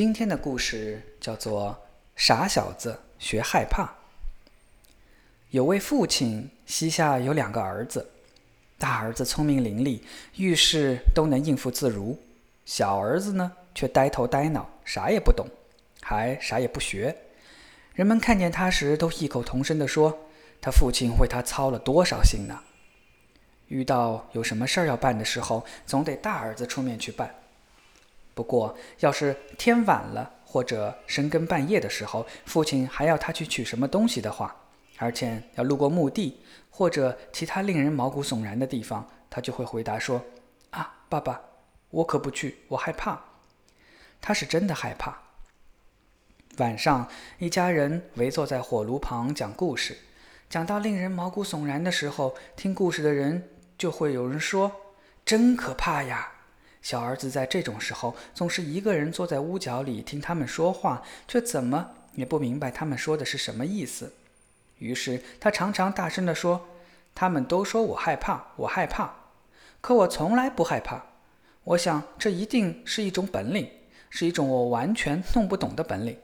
今天的故事叫做《傻小子学害怕》。有位父亲膝下有两个儿子，大儿子聪明伶俐，遇事都能应付自如；小儿子呢，却呆头呆脑，啥也不懂，还啥也不学。人们看见他时，都异口同声地说：“他父亲为他操了多少心呢？”遇到有什么事儿要办的时候，总得大儿子出面去办。不过，要是天晚了或者深更半夜的时候，父亲还要他去取什么东西的话，而且要路过墓地或者其他令人毛骨悚然的地方，他就会回答说：“啊，爸爸，我可不去，我害怕。”他是真的害怕。晚上，一家人围坐在火炉旁讲故事，讲到令人毛骨悚然的时候，听故事的人就会有人说：“真可怕呀！”小儿子在这种时候总是一个人坐在屋角里听他们说话，却怎么也不明白他们说的是什么意思。于是他常常大声地说：“他们都说我害怕，我害怕，可我从来不害怕。我想这一定是一种本领，是一种我完全弄不懂的本领。”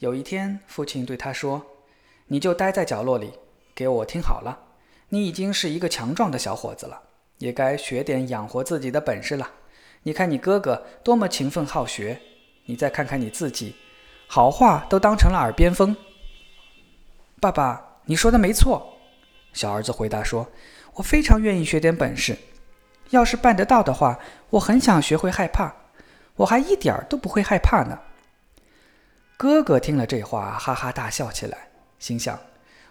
有一天，父亲对他说：“你就待在角落里，给我听好了。你已经是一个强壮的小伙子了。”也该学点养活自己的本事了。你看你哥哥多么勤奋好学，你再看看你自己，好话都当成了耳边风。爸爸，你说的没错。小儿子回答说：“我非常愿意学点本事，要是办得到的话，我很想学会害怕。我还一点儿都不会害怕呢。”哥哥听了这话，哈哈大笑起来，心想。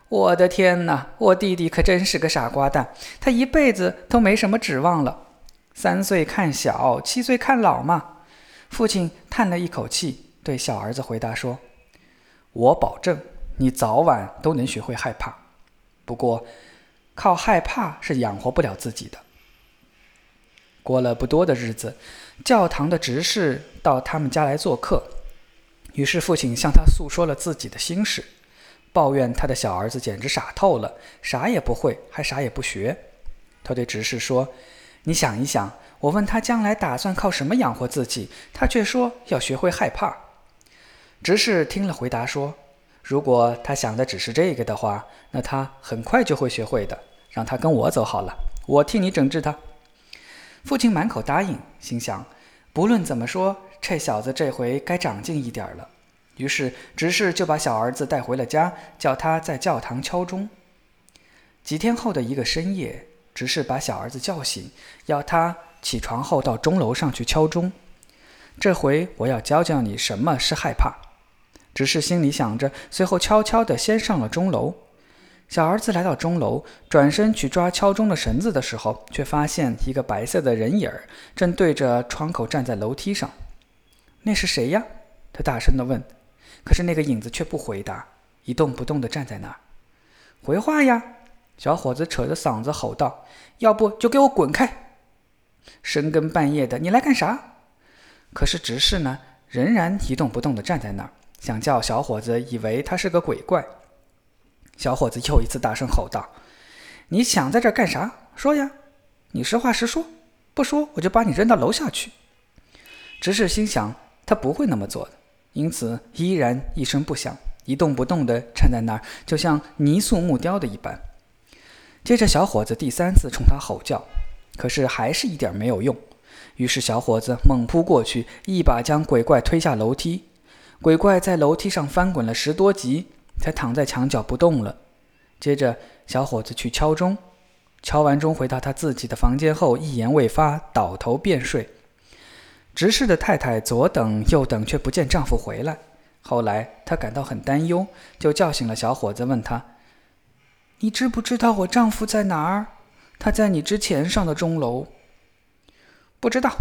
我的天哪！我弟弟可真是个傻瓜蛋，他一辈子都没什么指望了。三岁看小，七岁看老嘛。父亲叹了一口气，对小儿子回答说：“我保证，你早晚都能学会害怕。不过，靠害怕是养活不了自己的。”过了不多的日子，教堂的执事到他们家来做客，于是父亲向他诉说了自己的心事。抱怨他的小儿子简直傻透了，啥也不会，还啥也不学。他对执事说：“你想一想，我问他将来打算靠什么养活自己，他却说要学会害怕。”执事听了，回答说：“如果他想的只是这个的话，那他很快就会学会的。让他跟我走好了，我替你整治他。”父亲满口答应，心想：不论怎么说，这小子这回该长进一点了。于是，执事就把小儿子带回了家，叫他在教堂敲钟。几天后的一个深夜，执事把小儿子叫醒，要他起床后到钟楼上去敲钟。这回我要教教你什么是害怕。执事心里想着，随后悄悄地先上了钟楼。小儿子来到钟楼，转身去抓敲钟的绳子的时候，却发现一个白色的人影儿正对着窗口站在楼梯上。那是谁呀？他大声地问。可是那个影子却不回答，一动不动地站在那儿。回话呀！小伙子扯着嗓子吼道：“要不就给我滚开！深更半夜的，你来干啥？”可是执事呢，仍然一动不动地站在那儿，想叫小伙子以为他是个鬼怪。小伙子又一次大声吼道：“你想在这儿干啥？说呀！你实话实说，不说我就把你扔到楼下去。”执事心想，他不会那么做的。因此，依然一声不响，一动不动地站在那儿，就像泥塑木雕的一般。接着，小伙子第三次冲他吼叫，可是还是一点没有用。于是，小伙子猛扑过去，一把将鬼怪推下楼梯。鬼怪在楼梯上翻滚了十多级，才躺在墙角不动了。接着，小伙子去敲钟，敲完钟回到他自己的房间后，一言未发，倒头便睡。执事的太太左等右等，却不见丈夫回来。后来她感到很担忧，就叫醒了小伙子，问他：“你知不知道我丈夫在哪儿？他在你之前上的钟楼。”“不知道。”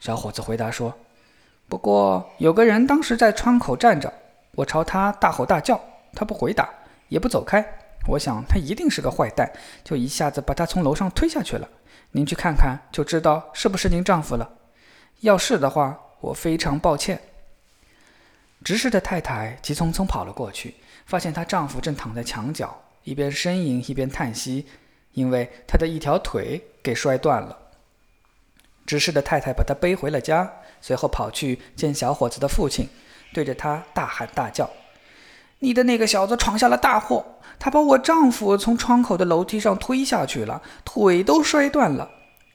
小伙子回答说。“不过有个人当时在窗口站着，我朝他大吼大叫，他不回答，也不走开。我想他一定是个坏蛋，就一下子把他从楼上推下去了。您去看看，就知道是不是您丈夫了。”要是的话，我非常抱歉。执事的太太急匆匆跑了过去，发现她丈夫正躺在墙角，一边呻吟一边叹息，因为他的一条腿给摔断了。执事的太太把他背回了家，随后跑去见小伙子的父亲，对着他大喊大叫：“你的那个小子闯下了大祸！他把我丈夫从窗口的楼梯上推下去了，腿都摔断了。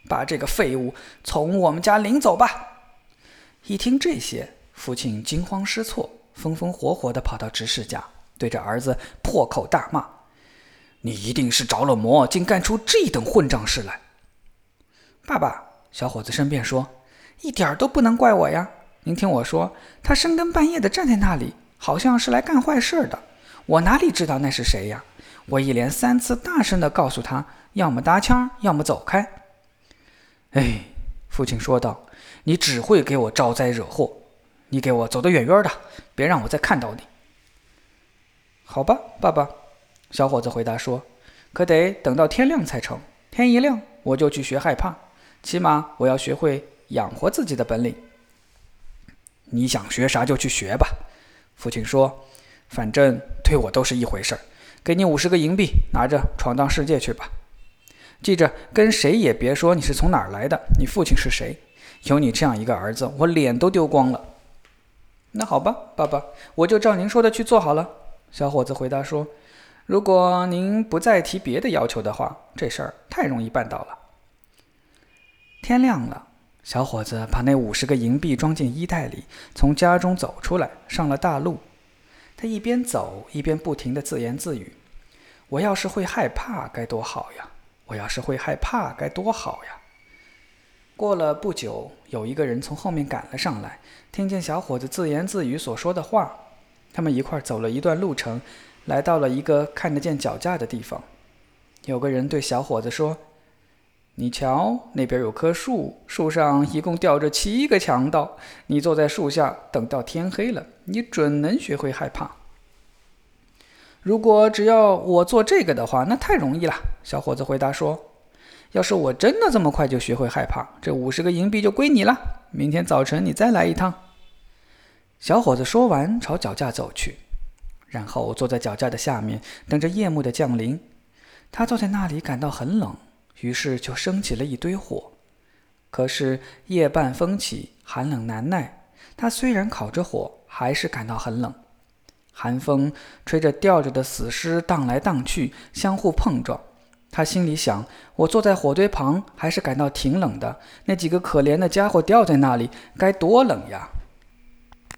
把这个废物从我们家领走吧！”一听这些，父亲惊慌失措，风风火火地跑到执事家，对着儿子破口大骂：“你一定是着了魔，竟干出这等混账事来！”爸爸，小伙子申辩说：“一点都不能怪我呀！您听我说，他深更半夜的站在那里，好像是来干坏事的。我哪里知道那是谁呀？我一连三次大声地告诉他，要么搭腔，要么走开。”哎，父亲说道。你只会给我招灾惹祸，你给我走得远远的，别让我再看到你。好吧，爸爸，小伙子回答说：“可得等到天亮才成。天一亮，我就去学害怕，起码我要学会养活自己的本领。”你想学啥就去学吧，父亲说：“反正对我都是一回事儿。给你五十个银币，拿着闯荡世界去吧。记着，跟谁也别说你是从哪儿来的，你父亲是谁。”有你这样一个儿子，我脸都丢光了。那好吧，爸爸，我就照您说的去做好了。小伙子回答说：“如果您不再提别的要求的话，这事儿太容易办到了。”天亮了，小伙子把那五十个银币装进衣袋里，从家中走出来，上了大路。他一边走一边不停地自言自语：“我要是会害怕该多好呀！我要是会害怕该多好呀！”过了不久，有一个人从后面赶了上来，听见小伙子自言自语所说的话，他们一块走了一段路程，来到了一个看得见脚架的地方。有个人对小伙子说：“你瞧，那边有棵树，树上一共吊着七个强盗。你坐在树下，等到天黑了，你准能学会害怕。”如果只要我做这个的话，那太容易了。小伙子回答说。要是我真的这么快就学会害怕，这五十个银币就归你了。明天早晨你再来一趟。小伙子说完，朝脚架走去，然后坐在脚架的下面，等着夜幕的降临。他坐在那里，感到很冷，于是就升起了一堆火。可是夜半风起，寒冷难耐。他虽然烤着火，还是感到很冷。寒风吹着吊着的死尸荡来荡去，相互碰撞。他心里想：“我坐在火堆旁，还是感到挺冷的。那几个可怜的家伙吊在那里，该多冷呀！”